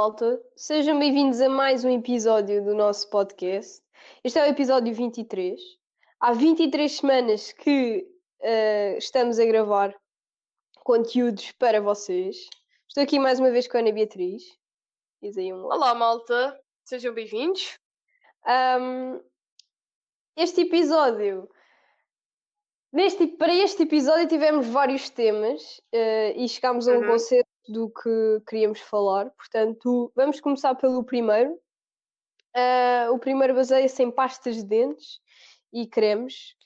Olá, malta. Sejam bem-vindos a mais um episódio do nosso podcast. Este é o episódio 23. Há 23 semanas que eh, estamos a gravar conteúdos para vocês. Estou aqui mais uma vez com a Ana Beatriz. Diz aí um. Olá, malta. Sejam bem-vindos. Ahm, este episódio. Neste, para este episódio tivemos vários temas eh, e chegámos a um Uhum. conceito do que queríamos falar. Portanto, vamos começar pelo primeiro. Ah, o primeiro baseia-se em pastas de dentes e cremes.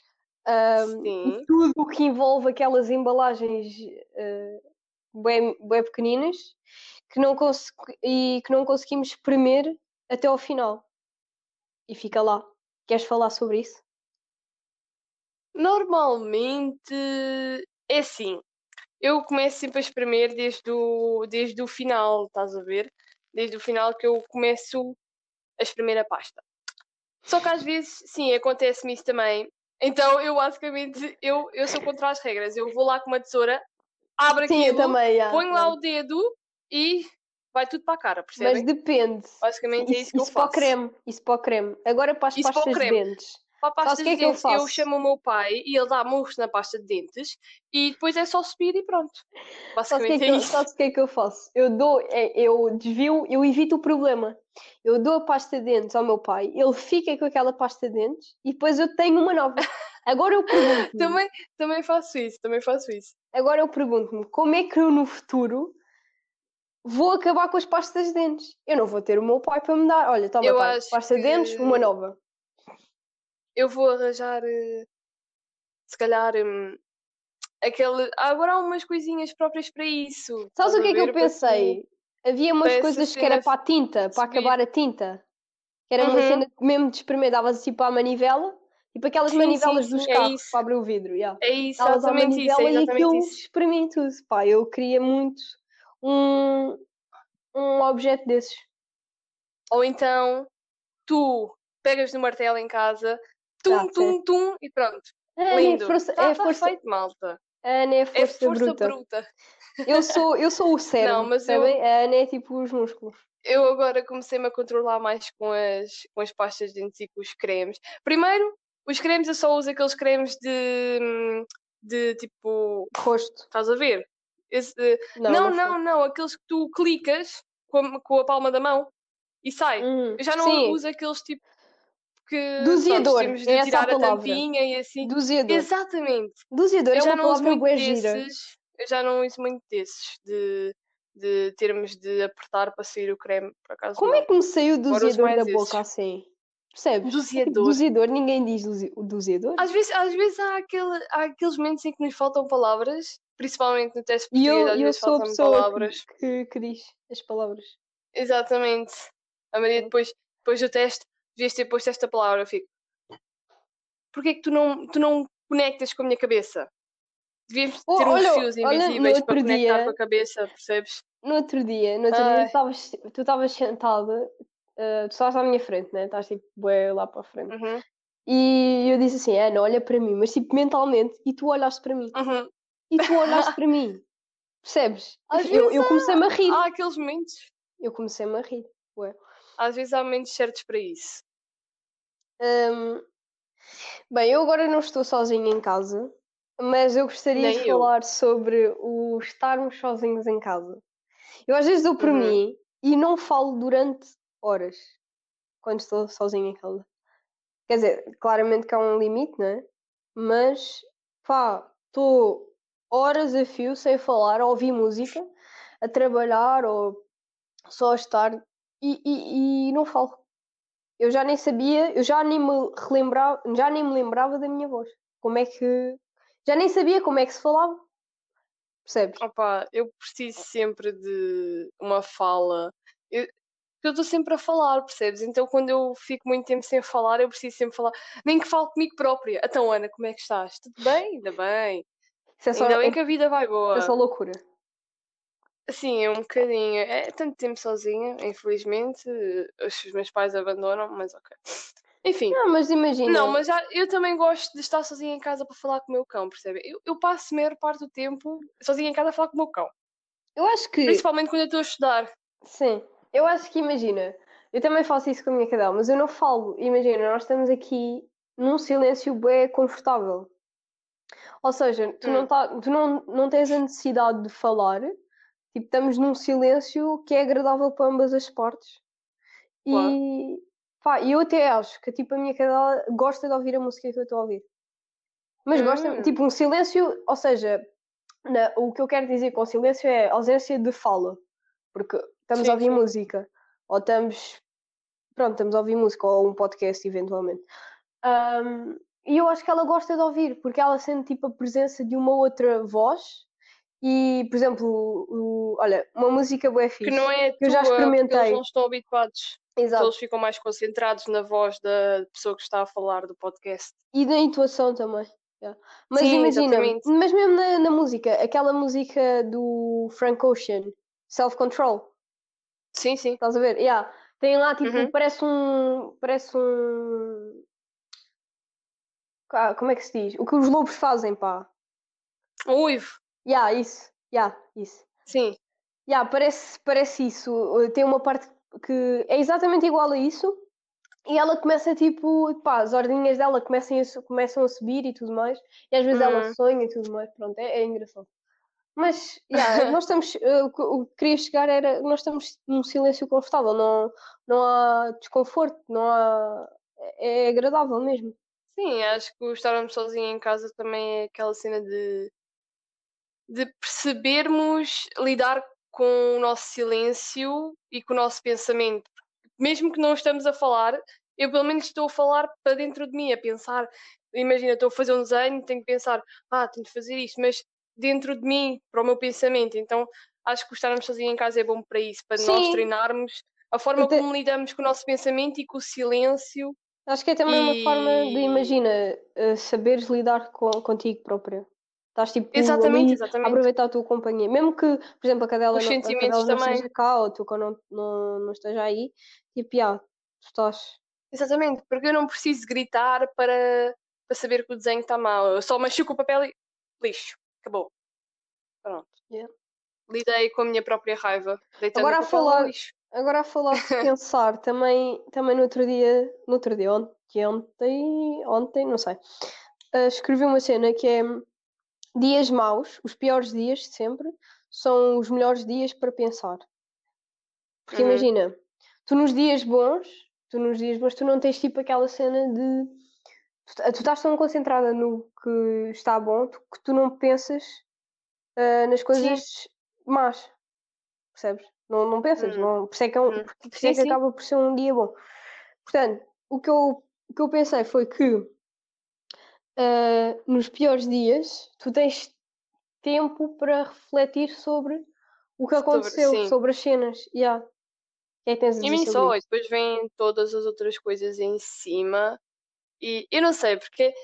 Sim. e tudo o que envolve aquelas embalagens eh, bem, bem pequeninas que não e que não conseguimos espremer até ao final. E fica lá. Queres falar sobre isso? Normalmente é assim. Eu começo sempre a espremer desde o, desde o final, estás a ver? Desde o final que eu começo a espremer a pasta. Só que às vezes, sim, acontece-me isso também. Então eu basicamente, eu, eu sou contra as regras. Eu vou lá com uma tesoura, abro Sim, eu aquilo, também. já, ponho lá o dedo e vai tudo para a cara, Mas percebem? depende. Basicamente é isso que eu isso para o faço. creme. Isso para o creme. Agora para as Isso pastas de dentes. Para a pasta o que é de que eu dentes, eu, faço? chamo o meu pai e ele dá murros na pasta de dentes e depois é só subir e pronto. Sabes o que, Basicamente é que é o que é que eu faço? Eu dou, é, eu desvio, eu evito o problema. Eu dou a pasta de dentes ao meu pai, ele fica com aquela pasta de dentes e depois eu tenho uma nova. Agora eu pergunto-me, Também, também faço isso, também faço isso. agora eu pergunto-me, como é que eu no futuro vou acabar com as pastas de dentes? Eu não vou ter o meu pai para me dar, olha, toma Eu pai, pasta de dentes, que- uma nova. Eu vou arranjar, eh, se calhar, hum, aquele. ah, Agora há umas coisinhas próprias para isso. Sabes o que é que eu pensei? Havia umas coisas que era para a tinta, para acabar a tinta. Que era uma Uhum. cena que mesmo de espremer, davas assim para a manivela e para aquelas manivelas dos é carros para abrir o vidro. yeah. É isso, exatamente isso, é e aquilo isso. espremia tudo. Pá, eu queria muito um, um objeto desses. Ou então, tu pegas no martelo em casa, tum, Tá, tum, tum, e pronto. Ana é Lindo. força, Está é força, feito, malta. Ana é É força, força bruta. bruta. Eu sou, eu sou o cérebro, mas eu-? A Ana é tipo os músculos. eu agora comecei-me a controlar mais com as, com as pastas de dentes e com os cremes. Primeiro, os cremes eu só uso aqueles cremes de, de tipo. Rosto. Estás a ver? Esse, eh, Não, não, não, não, não, aqueles que tu clicas com a, com a palma da mão e sai. Hum, Eu já não sim, uso aqueles tipo que pronto, temos de é a tirar a palavra. tampinha e assim. doseador. Exatamente. Doseador é Eu já uma não uso palavra muito desses. Eu já não uso muito desses de, de termos de apertar para sair o creme, por acaso. Como não. é que me saiu o mais da esses. boca assim? Percebes? Doseador. Doseador, ninguém diz doseador. Às vezes, às vezes há, aquele, há aqueles momentos em que nos faltam palavras, principalmente no teste E eu, português, às eu vezes sou a pessoa palavras. que, que, que diz as palavras. Exatamente. A Maria depois, depois do teste, devias ter posto esta palavra. Eu fico. Porquê que tu não, tu não conectas com a minha cabeça? Devíamos Oh, ter uns olha- fios olha, invisíveis para conectar dia- com a cabeça, percebes? No outro dia, no outro dia Ai. tu estavas- tu estavas sentada, eh, tu estavas à minha frente, né? Estás tipo bué lá para a frente. Uhum, E eu disse assim, Ana, olha para mim, mas tipo mentalmente, e tu olhaste para mim. uhum. E tu olhaste para mim. Percebes? Às Eu, eu comecei-me a rir. Há aqueles momentos. Eu comecei-me a rir. Às vezes há momentos certos para isso. Hum, bem, eu agora não estou sozinha em casa, mas eu gostaria Nem de eu. falar sobre o estarmos sozinhos em casa. Eu às vezes dou por Uhum. mim e não falo durante horas quando estou sozinha em casa. Quer dizer, claramente que há um limite, não é? Mas, pá, estou horas a fio sem falar, a ouvir música, a trabalhar ou só a estar e, e, e não falo. Eu já nem sabia, eu já nem me relembrava, já nem me lembrava da minha voz. Como é que. Já nem sabia como é que se falava. Percebes? Opa, eu preciso sempre de uma fala. Eu estou sempre a falar, percebes? Então quando eu fico muito tempo sem falar, eu preciso sempre falar. Nem que fale comigo própria. Então, Ana, como é que estás? Tudo bem? Ainda bem. Isso é só, Ainda bem é, que a vida vai boa. é só loucura. Sim, é um bocadinho. É tanto tempo sozinha, infelizmente. Os meus pais abandonam, mas ok. Enfim. Não, mas imagina. Não, mas já- eu também gosto de estar sozinha em casa para falar com o meu cão, percebe? Eu, eu passo a maior parte do tempo sozinha em casa a falar com o meu cão. Eu acho que. Principalmente quando eu estou a estudar. Sim, eu acho que imagina, eu também faço isso com a minha cadela, mas eu não falo. Imagina, nós estamos aqui num silêncio bem confortável. Ou seja, tu, não, Hum. tá, tu não, não tens a necessidade de falar, tipo, estamos num silêncio que é agradável para ambas as partes. Claro. E pá, eu até acho que tipo, a minha cadela gosta de ouvir a música que eu estou a ouvir. Mas gosta, Hum. tipo, um silêncio, ou seja, na- o que eu quero dizer com silêncio é ausência de fala. Porque estamos Sim, a ouvir sim. música, ou estamos, pronto, estamos a ouvir música, ou um podcast eventualmente. Ahm, e eu acho que ela gosta de ouvir, porque ela sente tipo a presença de uma outra voz. E, por exemplo, o- olha, uma música bué Que fixe, não é que eu já tua, experimentei. eles não estão habituados. Exato. Eles ficam mais concentrados na voz da pessoa que está a falar do podcast. E da intuação também. yeah. Mas Sim, imagina, exatamente. mas mesmo na, na música, aquela música do Frank Ocean, Self Control, Sim, sim. estás a ver? Yeah. Tem lá tipo, Uhum. parece um. Parece um. Ah, como é que se diz? O que os lobos fazem, pá. Uivo. Yeah, isso. Yeah, isso. Sim. Yeah, parece, parece isso. Uh, Tem uma parte que é exatamente igual a isso. E ela começa tipo, pá, as ordinhas dela começam a, começam a subir e tudo mais. E às vezes ela Uhum. sonha e tudo mais. Pronto, é, é engraçado. Mas, yeah, nós estamos, uh, o que- o que queria chegar era, nós estamos num silêncio confortável, não, não há desconforto, não há, é é agradável mesmo. Sim, acho que o estarmos sozinhos em casa também é aquela cena de, de percebermos lidar com o nosso silêncio e com o nosso pensamento. Mesmo que não estamos a falar, eu pelo menos estou a falar para dentro de mim, a pensar. Imagina, estou a fazer um desenho, tenho que pensar, ah, tenho de fazer isto, mas dentro de mim, para o meu pensamento. Então acho que estarmos sozinhos em casa é bom para isso, para nós Sim. treinarmos a forma Até- como lidamos com o nosso pensamento e com o silêncio. Acho que é também uma forma de, E- imagina, uh, saberes lidar com, contigo própria. Estás tipo Exatamente, ali a exatamente. aproveitar a tua companhia. Mesmo que, por exemplo, a cadela, Os não, a cadela não esteja cá ou tu não, não, não esteja aí, tipo, já, tu estás. Exatamente, porque eu não preciso gritar para, para saber que o desenho está mau. Eu só machuco o papel e lixo. Acabou. Pronto. Yeah. Lidei com a minha própria raiva. Agora a falar-. Agora a falar de pensar, também, também no outro dia, no outro dia, ontem, ontem, ontem não sei, uh, escrevi uma cena que é dias maus, os piores dias de sempre, são os melhores dias para pensar. Porque Uhum. imagina, tu nos dias bons, tu nos dias bons, tu não tens tipo aquela cena de tu, tu estás tão concentrada no que está bom tu- que tu não pensas uh, nas coisas más, percebes? Não, não pensas, Hum. não, por isso é que, é um- Hum. por isso Sim, é que sim. acaba por ser um dia bom. Portanto, o que eu, o que eu pensei foi que uh, nos piores dias tu tens tempo para refletir sobre o que Sobre- aconteceu, sim. sobre as cenas. Yeah. É que tens a E dizer sobre só, e depois vêm todas as outras coisas em cima. E eu não sei, porque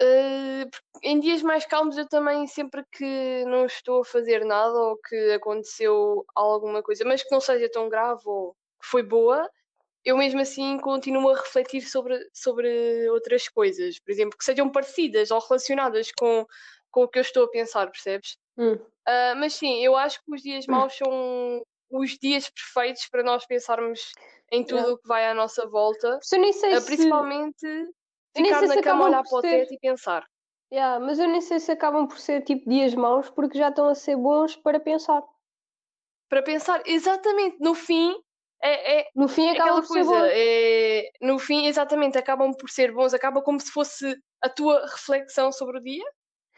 eh, porque em dias mais calmos eu também, sempre que não estou a fazer nada ou que aconteceu alguma coisa, mas que não seja tão grave ou que foi boa, eu mesmo assim continuo a refletir sobre, sobre outras coisas, por exemplo, que sejam parecidas ou relacionadas com, com o que eu estou a pensar, percebes? Hum. Ah, mas sim, eu acho que os dias maus são os dias perfeitos para nós pensarmos em tudo o que vai à nossa volta, eu nem sei se. principalmente nem ficar na se cama, olhar para o teto e pensar. Yeah, mas eu nem sei se acabam por ser tipo dias maus porque já estão a ser bons para pensar. Para pensar, exatamente, no fim, é, é No fim acabam aquela por ser coisa, bons. é, no fim, exatamente, acabam por ser bons, acaba como se fosse a tua reflexão sobre o dia,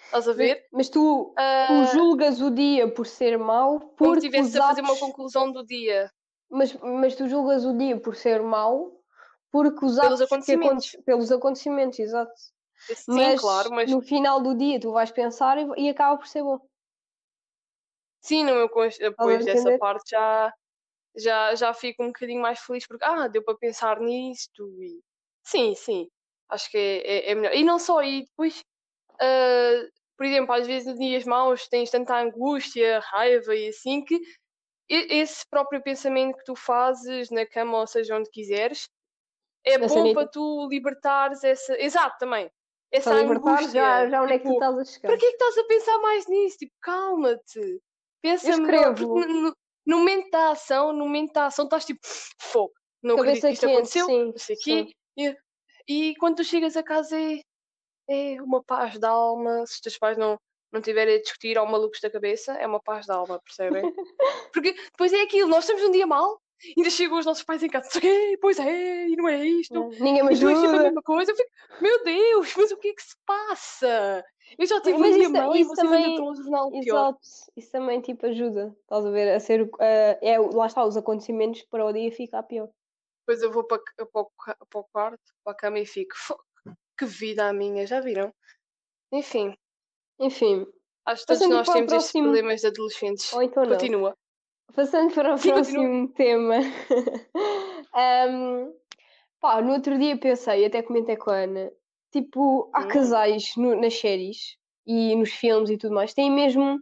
estás a ver? Mas tu, tu Ah, julgas o dia por ser mau como porque se estivesse a fazer uma conclusão do dia, mas, mas tu julgas o dia por ser mau porque os Pelos que acontecimentos. aconte- pelos acontecimentos, exato. sim, mas, claro, mas no final do dia tu vais pensar e, e acaba por ser bom. Sim, no meu depois dessa parte já, já, já fico um bocadinho mais feliz porque ah, deu para pensar nisto e sim, sim, acho que é, é, é melhor. E não só, e depois, ah, por exemplo, às vezes em dias maus tens tanta angústia, raiva e assim que esse próprio pensamento que tu fazes na cama ou seja onde quiseres é bom para tu libertares essa. Exato, também. Essa Para angústia. já, já onde é que tu tipo, estás a chegar. para que é que estás a pensar mais nisso? Tipo, calma-te. Pensa melhor. Porque no momento da ação, no momento da ação, estás tipo, fogo, não Cabeça acredito que isto aconteceu, sim, não sei quê. E, e quando tu chegas a casa é, é uma paz de alma, se os teus pais não, não tiverem a discutir ao malucos da cabeça, é uma paz de alma, percebem? Porque depois é aquilo, nós estamos num dia mal, ainda chegam os nossos pais em casa, "Ei, pois é, e não é isto. Ninguém me E depois sempre a ajuda. mesma coisa, eu fico, meu Deus, mas o que é que se passa? Eu já tive Mas um dia isso- e vocês também- ainda estão a tornar o pior. Exato, isso também tipo ajuda, estás a ver, a ser, a- é, lá está, os acontecimentos para o dia ficar pior. Depois eu vou para, para, para o quarto, para a cama e fico, "Fo- que vida a minha, já viram? Enfim, Enfim, acho que todos nós temos estes próximo- problemas de adolescentes. ou então não. Continua. Passando para o Sim, próximo tema. Ahm, pá, no outro dia pensei, até comentei com a Ana, tipo, há Hum. casais no- nas séries e nos filmes e tudo mais, têm mesmo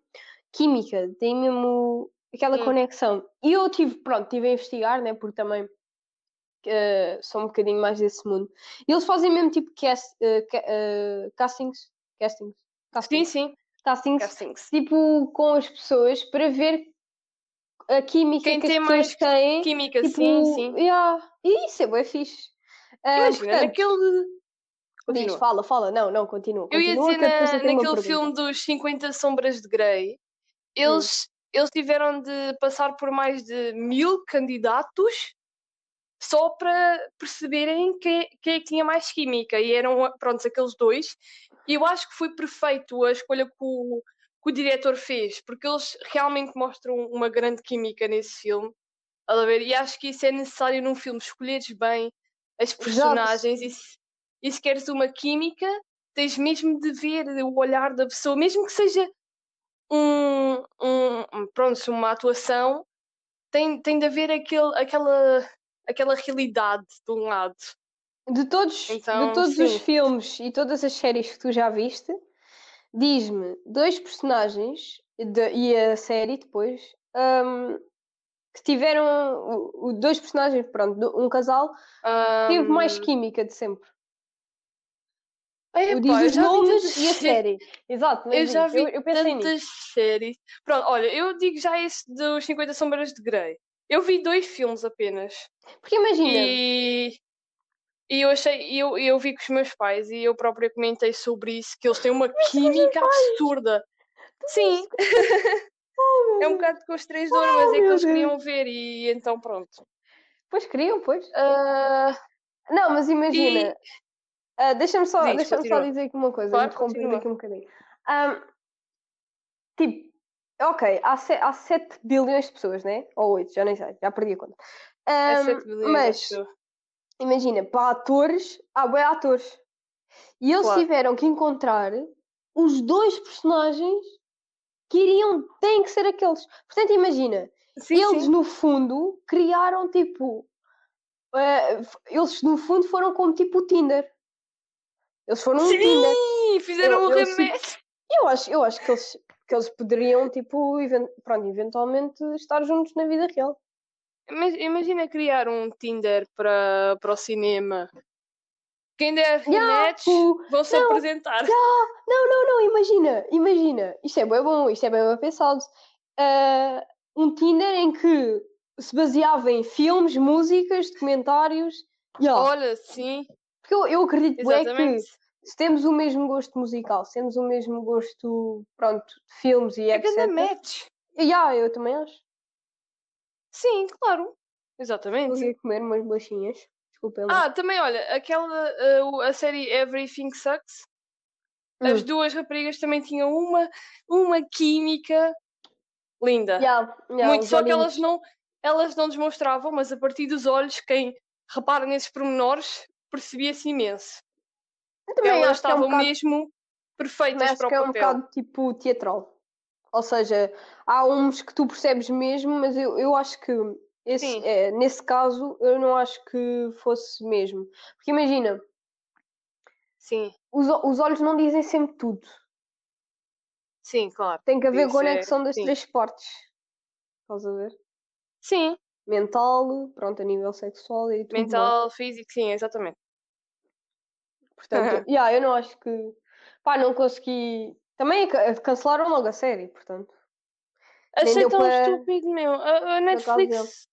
química, têm mesmo aquela Hum. conexão. E eu tive, pronto, tive a investigar, né, porque também eh, sou um bocadinho mais desse mundo. E eles fazem mesmo tipo cast, eh, ca- eh, castings, castings, Sim, castings, sim. castings Castings. tipo, com as pessoas para ver a química Quem que tem as pessoas mais têm. Química, Tipo, sim, sim. yeah. E isso é bem fixe. Ah, Imagina, portanto, naquele. Diz, Continua. fala, fala. Não, não, continua. Eu ia continua, dizer na- naquele filme dos 50 Sombras de Grey, eles, eles tiveram de passar por mais de mil candidatos só para perceberem quem, quem é que tinha mais química. E eram, pronto, aqueles dois. E eu acho que foi perfeito a escolha que o, que o diretor fez, porque eles realmente mostram uma grande química nesse filme. A ver? E acho que isso é necessário num filme, escolheres bem as personagens e se, e se queres uma química, tens mesmo de ver o olhar da pessoa, mesmo que seja um, um um- pronto, uma atuação, tem, tem de haver aquele, aquela, aquela realidade de um lado. De todos, Então, de todos os filmes e todas as séries que tu já viste, diz-me dois personagens de- e a série depois hum, que tiveram o- o- dois personagens, pronto, um casal teve mais Ahm, química de sempre. Eu eu os nomes e a sé- série. Exato, Eu já vi eu, eu tantas séries. Pronto, olha, eu digo já esse dos 50 Sombras de Grey. Eu vi dois filmes apenas. Porque imagina, E, e eu achei, eu, eu vi com os meus pais e eu própria comentei sobre isso, que eles têm uma química absurda. Sim, é um bocado constrangedor, mas é que eles queriam ver e então pronto. pois queriam, pois. Ah, Não, mas imagina, ah, deixa-me só, Diz, deixa só dizer aqui uma coisa, Claro, continua. aqui um bocadinho. Ahm, tipo, ok, há, se, há 7 bilhões de pessoas, né? Ou 8, já nem sei, já perdi a conta. é Ahm, 7 bilhões de mas, imagina, para atores, há bué atores. E eles Claro. tiveram que encontrar os dois personagens que iriam, têm que ser aqueles. Portanto, imagina, Sim, eles sim. no fundo criaram tipo. f- eles no fundo foram como tipo o Tinder. Eles foram um Tinder. Sim, fizeram Eu- um remédio. Eu acho, eu acho que, eles, que eles poderiam, tipo, even- pronto, eventualmente estar juntos na vida real. Mas imagina criar um Tinder para, para o cinema. Quem der tipo, vão se não, apresentar. Não, não, não, imagina, imagina. Isto é bem bom, isto é bem, bem pensado. Ah, um Tinder em que se baseava em filmes, músicas, documentários. Yeah. Olha, sim, Porque eu, eu acredito bué que. Se temos o mesmo gosto musical, se temos o mesmo gosto, pronto, de filmes e É etc. grande match. Yeah, eu também acho. Sim, claro. Exatamente. ir comer umas bolachinhas. Desculpem lá. Ah, também, olha, aquela, uh, a série Everything Sucks, as Hum. duas raparigas também tinham uma, uma química linda. Yeah, yeah, Muito, só que elas não, elas não demonstravam, mas a partir dos olhos, quem repara nesses pormenores percebia-se imenso. Elas acho que é um estavam bocado mesmo perfeitas acho para o que é um papel. bocado tipo teatral. Ou seja, há uns que tu percebes mesmo, mas eu, eu acho que esse, é, nesse caso eu não acho que fosse mesmo. Porque imagina, Sim, os, os olhos não dizem sempre tudo. sim, claro. Tem que haver Isso é- conexão das sim. três partes. Estás a ver? Sim, Mental, pronto, a nível sexual e tudo mais. mental, físico, sim, exatamente. Portanto, yeah, eu não acho que. Pá, não consegui. Também ca- cancelaram logo a série, portanto. A Nem ser deu tão para- estúpido, meu. A, a. Netflix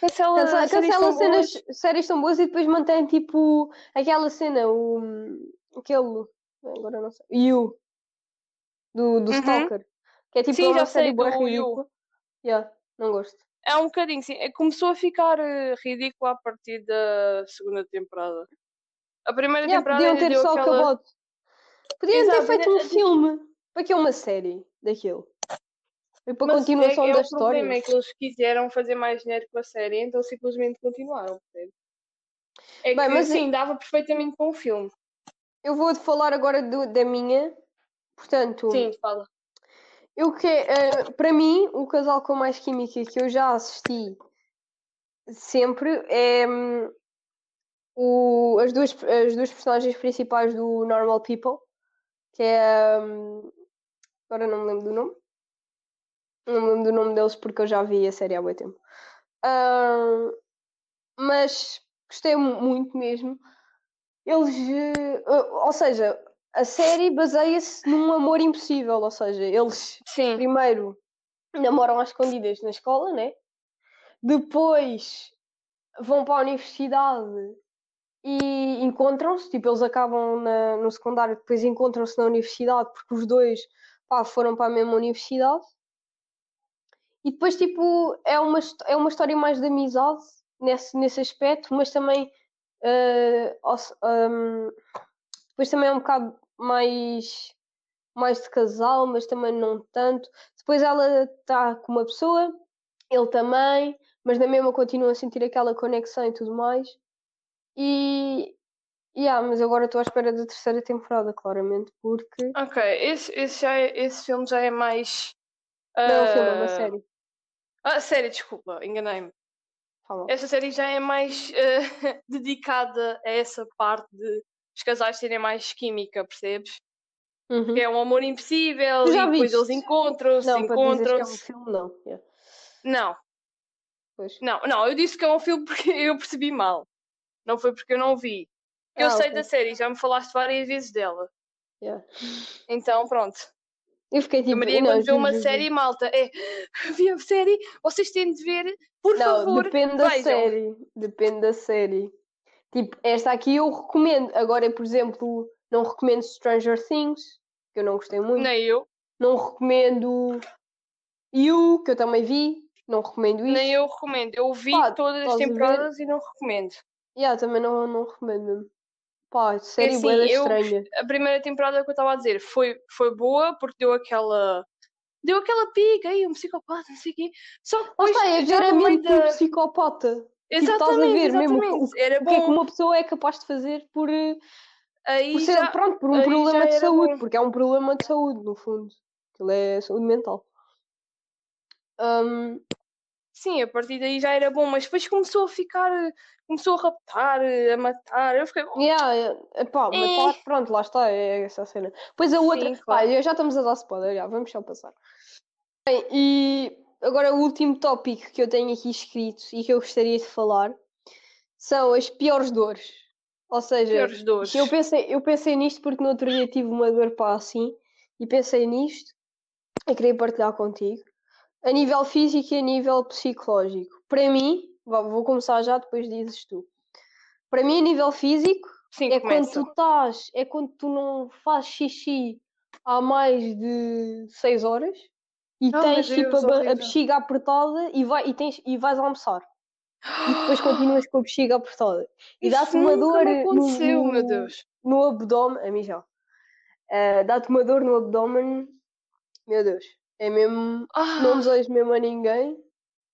cancela, Cancela, séries cancela cenas, boas. séries tão boas e depois mantém tipo aquela cena, o aquele agora não sei. You do, do Uhum. Stalker. Que é tipo Sim, uma já sei, série boa ridícula. Yeah, não gosto. É um bocadinho, sim. É, Começou a ficar eh, ridículo a partir da segunda temporada. A primeira Yeah, temporada podiam ter só aquela... acabado. Podiam Exato, ter feito ainda- um filme. Para que é uma série daquilo? Foi para a Mas continuação é, é da o problema história. é que eles quiseram fazer mais dinheiro com a série, então simplesmente continuaram. É Bem, que mas sim, dava perfeitamente para um filme. Eu vou falar agora do- da minha. Portanto, Sim, fala. eu que, eh, para mim, o casal com mais química que eu já assisti sempre é hum, o, as, duas, as duas personagens principais do Normal People, que é. hum, agora não me lembro do nome. Não me lembro do nome deles porque eu já vi a série há muito tempo. Ah, mas gostei mu- muito mesmo. Eles. eh, ou seja, a série baseia-se num amor impossível. Ou seja, eles Sim. primeiro namoram às escondidas na escola, né? Depois vão para a universidade e encontram-se, tipo, eles acabam na- no secundário, depois encontram-se na universidade porque os dois pá, foram para a mesma universidade. E depois, tipo, é uma, é uma história mais de amizade nesse, nesse aspecto, mas também eh, ou se- hum, depois também é um bocado mais, mais de casal, mas também não tanto. Depois ela está com uma pessoa, ele também, mas na mesma continua a sentir aquela conexão e tudo mais. E yeah, mas agora estou à espera da terceira temporada, claramente, porque Ok, esse, esse, já é- esse filme já é mais. não é um filme, é uma ah, série. Ah, série, desculpa, enganei-me. Esta série já é mais eh, dedicada a essa parte de os casais terem mais química, percebes? Uhum. Que é um amor impossível Tu e já depois eles viste? encontram-se, Não, é um encontram-se. filme, não. Yeah. Não, Pois. não, não, eu disse que é um filme porque eu percebi mal. Não foi porque eu não vi. Eu Ah, sei ok. da série, já me falaste várias vezes dela. Yeah. Então, pronto. Eu fiquei tipo. a Maria, não, quando vê uma série, malta, é vi a série, vocês têm de ver, por Não, favor. depende da vejam. série. Depende da série. Tipo, esta aqui eu recomendo. Agora, por exemplo, não recomendo Stranger Things, que eu não gostei muito. Nem eu, Não recomendo You, que eu também vi. Não recomendo isso. nem eu recomendo. Eu vi Pá, todas as a ver? temporadas e não recomendo. Yeah, também não, não recomendo mesmo. Pá, série assim, bué da eu- estranha. A primeira temporada que eu estava a dizer foi, foi boa porque deu aquela. Deu aquela pica aí, um psicopata, não sei o quê. Só que depois, está, é já ver a no meio mente do da- psicopata. Tipo, estás a Exatamente, mesmo o exatamente. Era O que é que bom. uma pessoa é capaz de fazer por, Aí por ser, já, pronto, por um problema de saúde, bom. porque é um problema de saúde, no fundo. Aquilo é saúde mental. Hum, sim, a partir daí já era bom, mas depois começou a ficar. Começou a raptar, a matar. Eu fiquei. yeah, é, pá, mas Eh. pá, pronto, lá está, é essa cena. Depois a outra, Sim, pá, claro. já estamos a dar spoiler, já, vamos só passar. Bem, e agora o último tópico que eu tenho aqui escrito e que eu gostaria de falar são as piores dores. Ou seja, Piores dores. eu pensei, eu pensei nisto porque no outro dia tive uma dor para assim e pensei nisto e queria partilhar contigo. A nível físico e a nível psicológico. Para mim, vou começar já, depois dizes tu. Para mim, a nível físico, Sim, é quando tu estás, é quando tu não fazes xixi há mais de 6 horas e Oh, tens tipo a, a bexiga apertada e, vai, e, tens, e vais almoçar. E depois continuas com a bexiga apertada. E dá-te uma dor me no, aconteceu, meu Deus. no abdômen, a mim já. Eh, dá-te uma dor no abdômen, meu Deus, é mesmo, Ah, não desejo mesmo a ninguém.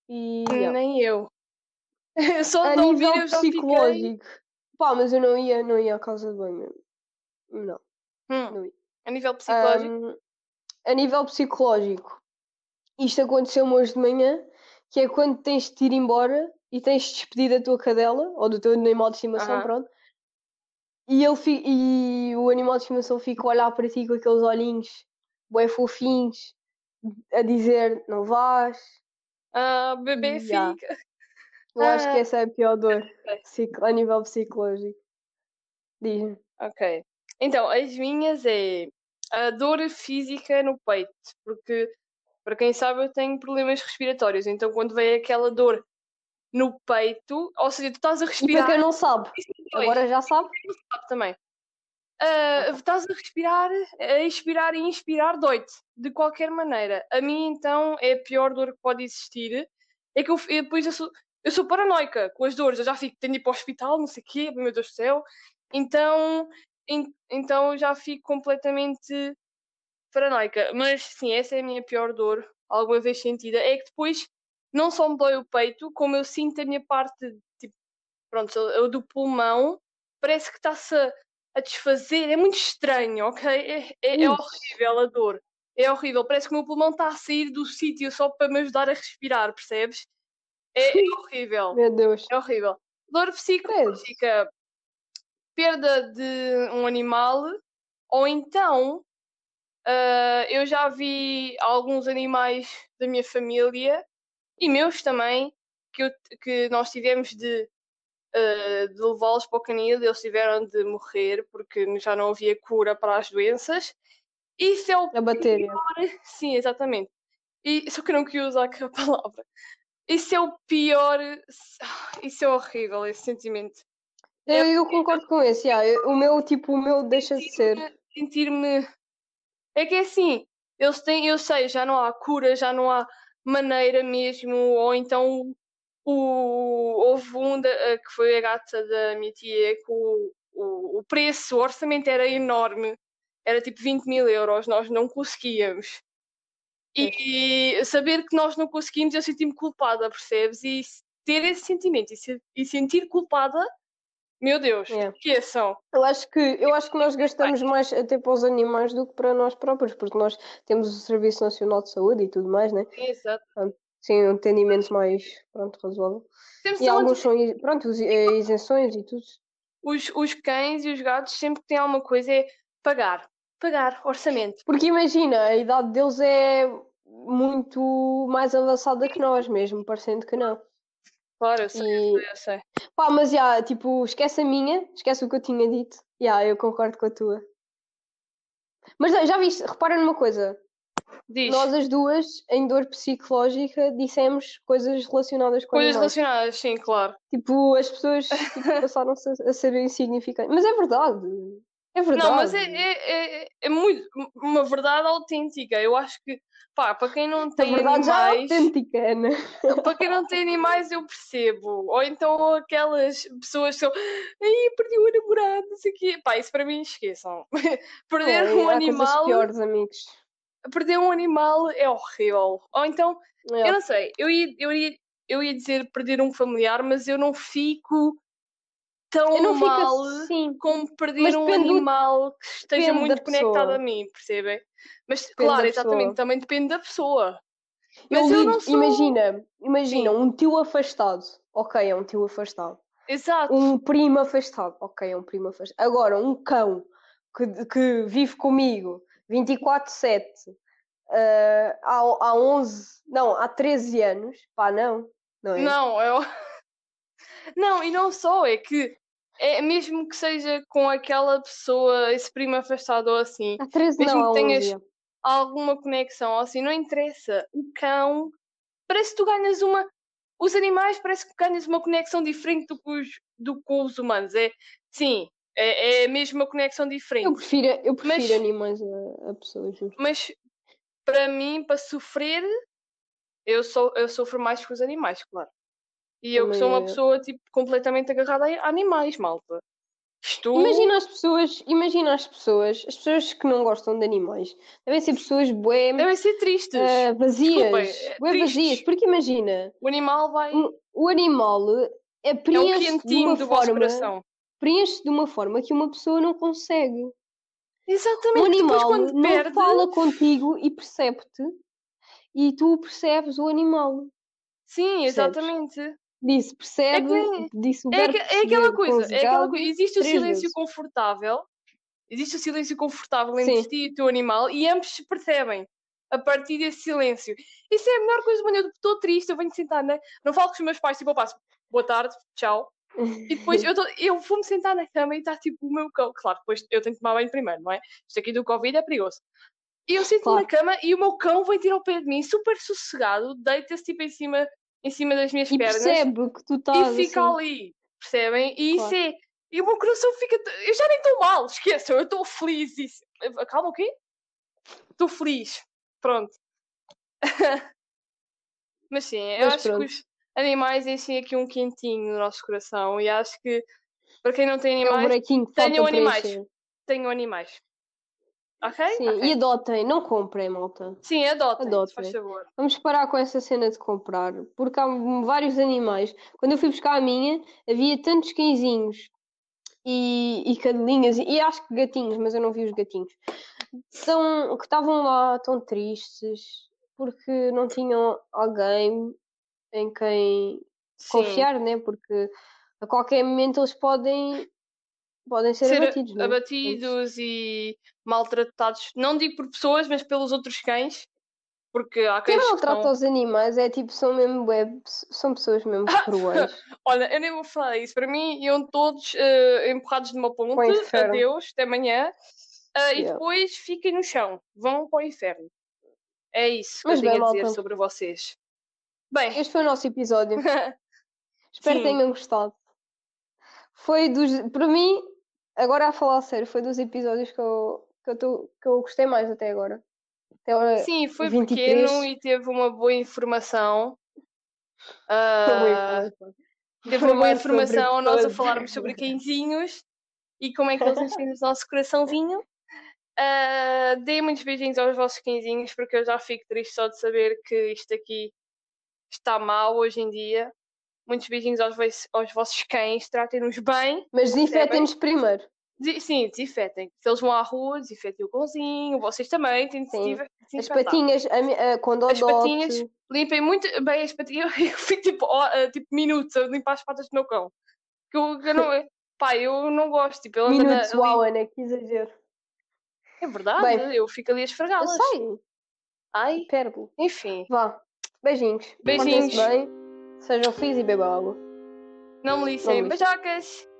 E yeah. Nem eu. Só a de ouvir nível eu já fiquei. psicológico, pá, mas eu não ia, não ia à casa de banho mesmo. Não, Hum, não ia. A nível psicológico. Ahm, a nível psicológico, isto aconteceu-me hoje de manhã, que é quando tens de te ir embora e tens de despedir da tua cadela, ou do teu animal de estimação, Aham. pronto. E, ele fi- e o animal de estimação fica a olhar para ti com aqueles olhinhos bué fofinhos, a dizer não vás. Ah, bebê Yeah. fica. Eu acho que Ah. essa é a pior dor a nível psicológico. Diz-me. Ok. Então, as minhas é a dor física no peito, porque Para quem sabe, eu tenho problemas respiratórios, então quando vem aquela dor no peito, ou seja, tu estás a E para respirar. quem não sabe, agora já sabe. sabe também. Ah, estás a respirar, a expirar e inspirar dói-te, de qualquer maneira. A mim, então, é a pior dor que pode existir. É que eu depois eu sou, eu sou paranoica com as dores, eu já fico, tenho de ir para o hospital, não sei o quê, meu Deus do céu. Então, en- então eu já fico completamente paranoica. Mas sim, essa é a minha pior dor, alguma vez sentida. É que depois não só me dói o peito, como eu sinto a minha parte, tipo, pronto, eu do pulmão, parece que está-se a, a desfazer. É muito estranho, ok? É, é, é horrível a dor. É horrível. Parece que o meu pulmão está a sair do sítio só para me ajudar a respirar, percebes? É, é horrível. Meu Deus. É horrível. Dor psicológica, perda de um animal, ou então ah, eu já vi alguns animais da minha família e meus também, que, eu- que nós tivemos de, ah, de levá-los para o canil, eles tiveram de morrer porque já não havia cura para as doenças. Isso é o A bater. Sim, exatamente. E, só que eu não queria usar aquela palavra. Isso é o pior. Isso é horrível, esse sentimento. Eu, eu concordo com esse. Eu- o meu, tipo, o meu deixa de ser. Sentir-me. É que é assim, eles têm, eu sei, já não há cura, já não há maneira mesmo, ou então o, houve um da- eh, que foi a gata da minha tia que o, o, o preço, o orçamento era enorme, era tipo 20 mil euros, nós não conseguíamos. E saber que nós não conseguimos, eu senti-me culpada, percebes? E ter esse sentimento e, se- e sentir culpada, meu Deus, É. esqueçam. Eu acho que eu acho que nós gastamos mais até para os animais do que para nós próprios, porque nós temos o Serviço Nacional de Saúde e tudo mais, né? Exato. Sim, um entendimento mais pronto, razoável. Temos E alguns são pronto, os- eh, isenções e tudo. os, os cães e os gatos sempre que têm alguma coisa é pagar. Pagar, orçamento. Porque imagina, a idade deles é muito mais avançada que nós mesmo, parecendo que não. Claro, eu sei, E eu sei. pá, mas já, tipo, esquece a minha, esquece o que eu tinha dito. Já, eu concordo com a tua. Mas já- viste, repara numa coisa. Diz. Nós as duas, em dor psicológica, dissemos coisas relacionadas com Coisas animais. relacionadas, sim, claro. Tipo, as pessoas tipo, passaram-se a, ser insignificantes. Mas é verdade. É verdade. Não, mas é, é, é, é muito uma verdade autêntica. Eu acho que, pá, para quem não tem verdade já é animais, autêntica, Ana. para quem não tem animais, eu percebo. Ou então aquelas pessoas que são, ai, perdi o namorado, não sei o quê. Pá, isso para mim esqueçam. Perder É, um há animal, piores, amigos. perder um animal é horrível. Ou então É. Eu não sei, eu ia, eu, ia, eu ia dizer perder um familiar, mas eu não fico tão Eu não fico mal assim. como perder um depende do- animal que esteja muito conectado a mim, percebem? Mas Depende claro, exatamente, também depende da pessoa. Eu Mas eu não sou- imagina, imagina, Sim. um tio afastado. Ok, é um tio afastado. Exato. Um primo afastado. Ok, é um primo afastado. Agora, um cão que, que vive comigo 24-7 ah, há, há 11, não, há 13 anos. Pá, não. Não é? Não, eu. Não, e não só, é que é mesmo que seja com aquela pessoa, esse primo afastado ou assim, 13 mesmo não, que 11. tenhas- já. alguma conexão, ou assim, não interessa. O cão, parece que tu ganhas uma. Os animais parece que ganhas uma conexão diferente do que os, do que com os humanos. É, sim, é, é mesmo uma conexão Eu diferente. prefiro, eu prefiro Mas- animais a, a pessoas. Mas para mim, para sofrer, eu, sou, eu sofro mais que os animais, claro. E eu que sou uma é. pessoa tipo, completamente agarrada a animais, malta. Estou. Imagina as pessoas, imagina as pessoas, as pessoas que não gostam de animais. Devem ser pessoas bué, Devem ser tristes. ah, vazias, Desculpem, é bué tristes. vazias. Porque imagina, O animal vai. o, o animal é É o preenche de quentinho uma forma, coração. preenche de uma forma que uma pessoa não consegue. O Exatamente. Depois, animal quando não perde. fala contigo e percebe-te e tu percebes o animal. Sim, Percebes? Disse, percebe, que- disse o É, que- é aquela coisa, é aquela coisa. Existe o silêncio vezes. confortável, existe o silêncio confortável entre Sim. ti e o teu animal e ambos se percebem a partir desse silêncio. Isso é a melhor coisa, mano. Eu estou triste, eu venho sentar, né? Não falo com os meus pais, tipo, eu passo, boa tarde, tchau. E depois eu, tô- eu vou-me sentar na cama e está tipo o meu cão. Claro, depois eu tenho que tomar banho primeiro, não é? Isto aqui do Covid é perigoso. E eu na Claro. cama e o meu cão vem tirar o pé de mim, super sossegado, deita-se tipo em cima, em cima das minhas E pernas percebe que tu e estás fica assim. ali, percebem? E Claro. isso é. E o meu coração fica. Eu já nem estou mal, esqueçam, eu estou feliz. Isso... Calma, o quê? Estou feliz. Pronto. Mas sim, eu Mas acho pronto. que os animais enchem aqui um quentinho no nosso coração e acho que para quem não tem É animais, buraquinho que tenham animais. tenham animais. Ok? Sim, Ok. e adotem, não comprem, malta. Sim, adotem, Adotem. faz favor. Vamos parar com essa cena de comprar, porque há vários animais. Quando eu fui buscar a minha, havia tantos cãezinhos e, e cadelinhas, e acho que gatinhos, mas eu não vi os gatinhos, tão, que estavam lá tão tristes porque não tinham alguém em quem Sim. confiar, né? Porque a qualquer momento eles podem, podem ser, Ser abatidos, né? abatidos e maltratados, não digo por pessoas, mas pelos outros cães, porque há Quem cães que maltrata são... os animais é tipo, são mesmo web, são pessoas mesmo cruéis. Olha, eu nem vou falar isso. Para mim, iam todos eh, empurrados de uma ponte. Adeus, até amanhã. Ah, e Yeah. depois fiquem no chão. Vão para o inferno. É isso que Mas eu tenho bem, a dizer malta. sobre vocês. Bem, Este foi o nosso episódio. Espero que tenham gostado. Foi dos. Para mim, agora a falar sério, foi dos episódios que eu, que eu, tô- que eu gostei mais até agora. Até agora sim, foi 23. pequeno e teve uma boa informação. informação. teve Foi uma boa informação nós a falarmos sobre cãezinhos e como é que eles enchem o nosso coraçãozinho. Ah, Deem muitos beijinhos aos vossos cãezinhos, porque eu já fico triste só de saber que isto aqui está mal hoje em dia. Muitos beijinhos aos, aos vossos cães, tratem-nos bem. Mas desinfetem-nos primeiro. Sim, desinfetem. Se eles vão à rua, desinfetem o cãozinho, vocês também têm de Sim. As patinhas, a a- quando As adote, patinhas, limpem muito bem as patinhas. Eu fico tipo, ah, tipo minutos a limpar as patas do meu cão. Que eu, eu não, pá, eu não gosto. Tipo, na- minutos, ali- uau, Ana, que exagero. É verdade, Bem, eu fico ali a Eu esfregá-las. sei, Ai, pérola. enfim, Vá, beijinhos. Beijinhos. Bem, sejam felizes e bebam água. não me lixem. Não me lixem. Beijocas!